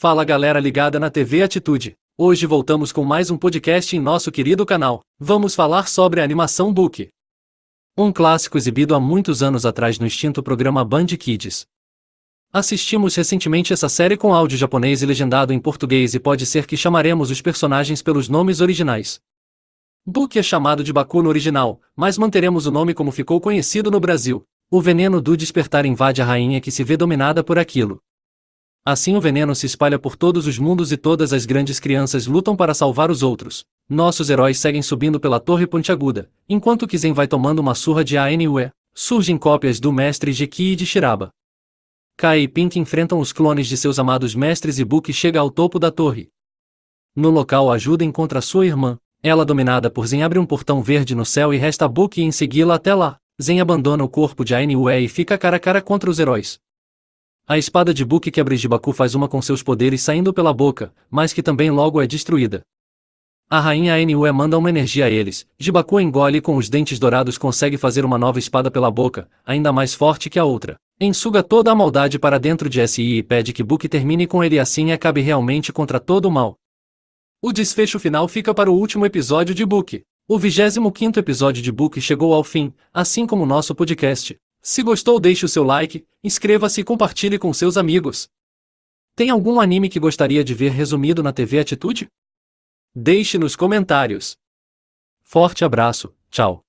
Fala galera ligada na TV Atitude. Hoje voltamos com mais um podcast em nosso querido canal. Vamos falar sobre a animação Book. Um clássico exibido há muitos anos atrás no extinto programa Band Kids. Assistimos recentemente essa série com áudio japonês e legendado em português e pode ser que chamaremos os personagens pelos nomes originais. Book é chamado de Baku no original, mas manteremos o nome como ficou conhecido no Brasil. O veneno do despertar invade a rainha que se vê dominada por aquilo. Assim o veneno se espalha por todos os mundos e todas as grandes crianças lutam para salvar os outros. Nossos heróis seguem subindo pela torre pontiaguda, enquanto Kizen vai tomando uma surra de ANUE. Surgem cópias do mestre Jeki e de Shiraba. Kai e Pink enfrentam os clones de seus amados mestres e Book chega ao topo da torre. No local ajuda encontra sua irmã. Ela dominada por Zen abre um portão verde no céu e resta Book em segui-la até lá. Zen abandona o corpo de ANUE e fica cara a cara contra os heróis. A espada de Book quebra Jibaku faz uma com seus poderes saindo pela boca, mas que também logo é destruída. A rainha Anue manda uma energia a eles, Jibaku engole e com os dentes dourados consegue fazer uma nova espada pela boca, ainda mais forte que a outra. Ensuga toda a maldade para dentro de SI e pede que Book termine com ele assim e acabe realmente contra todo o mal. O desfecho final fica para o último episódio de Book. O 25 episódio de Book chegou ao fim, assim como nosso podcast. Se gostou, deixe o seu like, inscreva-se e compartilhe com seus amigos. Tem algum anime que gostaria de ver resumido na TV Atitude? Deixe nos comentários. Forte abraço, tchau.